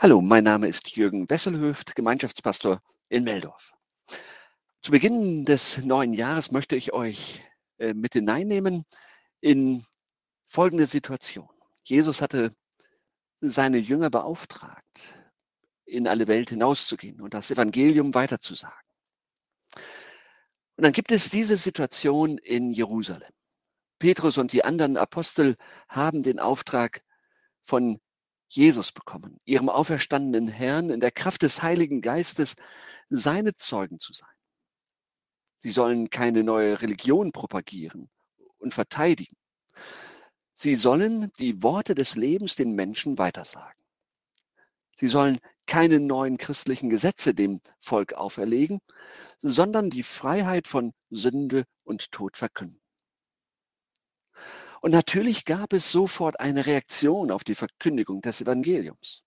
Hallo, mein Name ist Jürgen Wesselhöft, Gemeinschaftspastor in Meldorf. Zu Beginn des neuen Jahres möchte ich euch äh, mit hineinnehmen in folgende Situation. Jesus hatte seine Jünger beauftragt, in alle Welt hinauszugehen und das Evangelium weiterzusagen. Und dann gibt es diese Situation in Jerusalem. Petrus und die anderen Apostel haben den Auftrag von Jesus bekommen, ihrem auferstandenen Herrn in der Kraft des Heiligen Geistes seine Zeugen zu sein. Sie sollen keine neue Religion propagieren und verteidigen. Sie sollen die Worte des Lebens den Menschen weitersagen. Sie sollen keine neuen christlichen Gesetze dem Volk auferlegen, sondern die Freiheit von Sünde und Tod verkünden. Und natürlich gab es sofort eine Reaktion auf die Verkündigung des Evangeliums.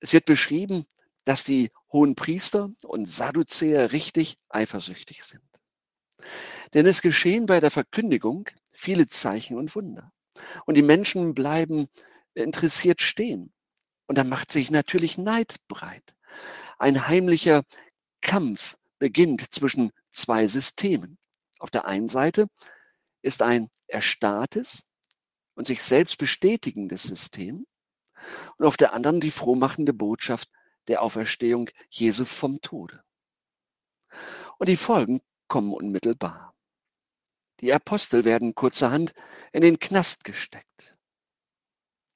Es wird beschrieben, dass die hohen Priester und Sadduzäer richtig eifersüchtig sind. Denn es geschehen bei der Verkündigung viele Zeichen und Wunder. Und die Menschen bleiben interessiert stehen. Und da macht sich natürlich Neid breit. Ein heimlicher Kampf beginnt zwischen zwei Systemen. Auf der einen Seite ist ein erstarrtes und sich selbst bestätigendes System und auf der anderen die frohmachende Botschaft der Auferstehung Jesu vom Tode. Und die Folgen kommen unmittelbar. Die Apostel werden kurzerhand in den Knast gesteckt.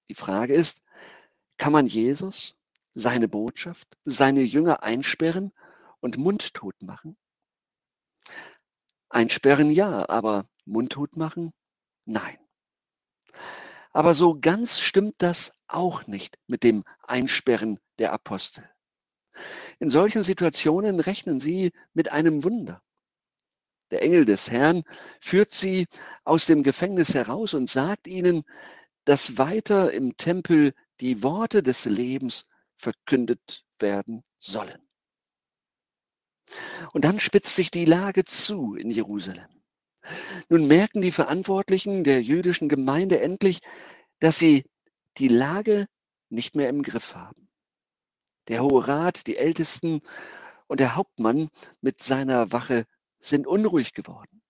Die Frage ist, kann man Jesus, seine Botschaft, seine Jünger einsperren und mundtot machen? Einsperren ja, aber mundtot machen? Nein. Aber so ganz stimmt das auch nicht mit dem Einsperren der Apostel. In solchen Situationen rechnen sie mit einem Wunder. Der Engel des Herrn führt sie aus dem Gefängnis heraus und sagt ihnen, dass weiter im Tempel die Worte des Lebens verkündet werden sollen. Und dann spitzt sich die Lage zu in Jerusalem. Nun merken die Verantwortlichen der jüdischen Gemeinde endlich, dass sie die Lage nicht mehr im Griff haben. Der Hohe Rat, die Ältesten und der Hauptmann mit seiner Wache sind unruhig geworden.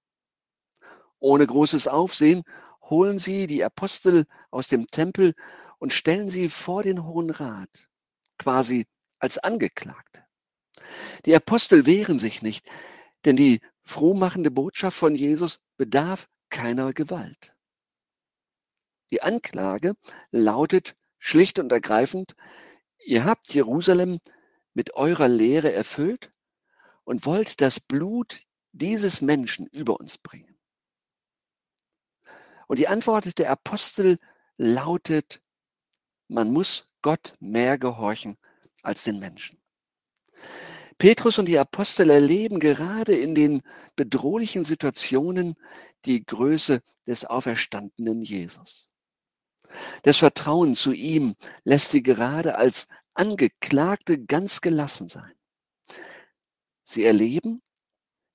Ohne großes Aufsehen holen sie die Apostel aus dem Tempel und stellen sie vor den Hohen Rat, quasi als Angeklagte. Die Apostel wehren sich nicht, denn die frohmachende Botschaft von Jesus bedarf keiner Gewalt. Die Anklage lautet schlicht und ergreifend, ihr habt Jerusalem mit eurer Lehre erfüllt und wollt das Blut dieses Menschen über uns bringen. Und die Antwort der Apostel lautet, man muss Gott mehr gehorchen als den Menschen. Petrus und die Apostel erleben gerade in den bedrohlichen Situationen die Größe des auferstandenen Jesus. Das Vertrauen zu ihm lässt sie gerade als Angeklagte ganz gelassen sein. Sie erleben,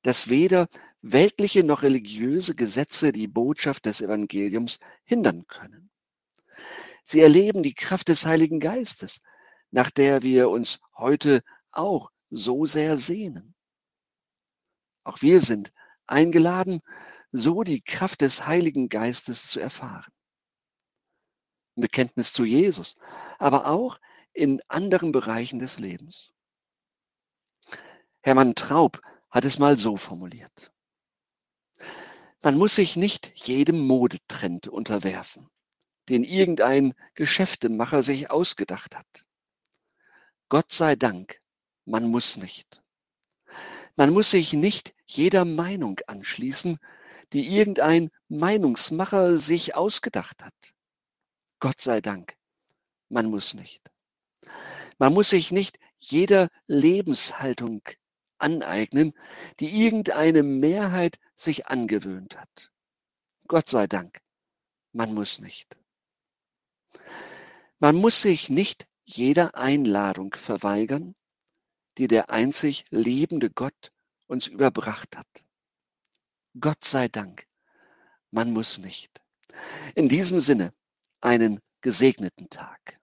dass weder weltliche noch religiöse Gesetze die Botschaft des Evangeliums hindern können. Sie erleben die Kraft des Heiligen Geistes, nach der wir uns heute auch so sehr sehnen. Auch wir sind eingeladen, so die Kraft des Heiligen Geistes zu erfahren. Im Bekenntnis zu Jesus, aber auch in anderen Bereichen des Lebens. Hermann Traub hat es mal so formuliert. Man muss sich nicht jedem Modetrend unterwerfen, den irgendein Geschäftemacher sich ausgedacht hat. Gott sei Dank man muss nicht. Man muss sich nicht jeder Meinung anschließen, die irgendein Meinungsmacher sich ausgedacht hat. Gott sei Dank, man muss nicht. Man muss sich nicht jeder Lebenshaltung aneignen, die irgendeine Mehrheit sich angewöhnt hat. Gott sei Dank, man muss nicht. Man muss sich nicht jeder Einladung verweigern, die der einzig lebende Gott uns überbracht hat. Gott sei Dank, man muss nicht. In diesem Sinne einen gesegneten Tag.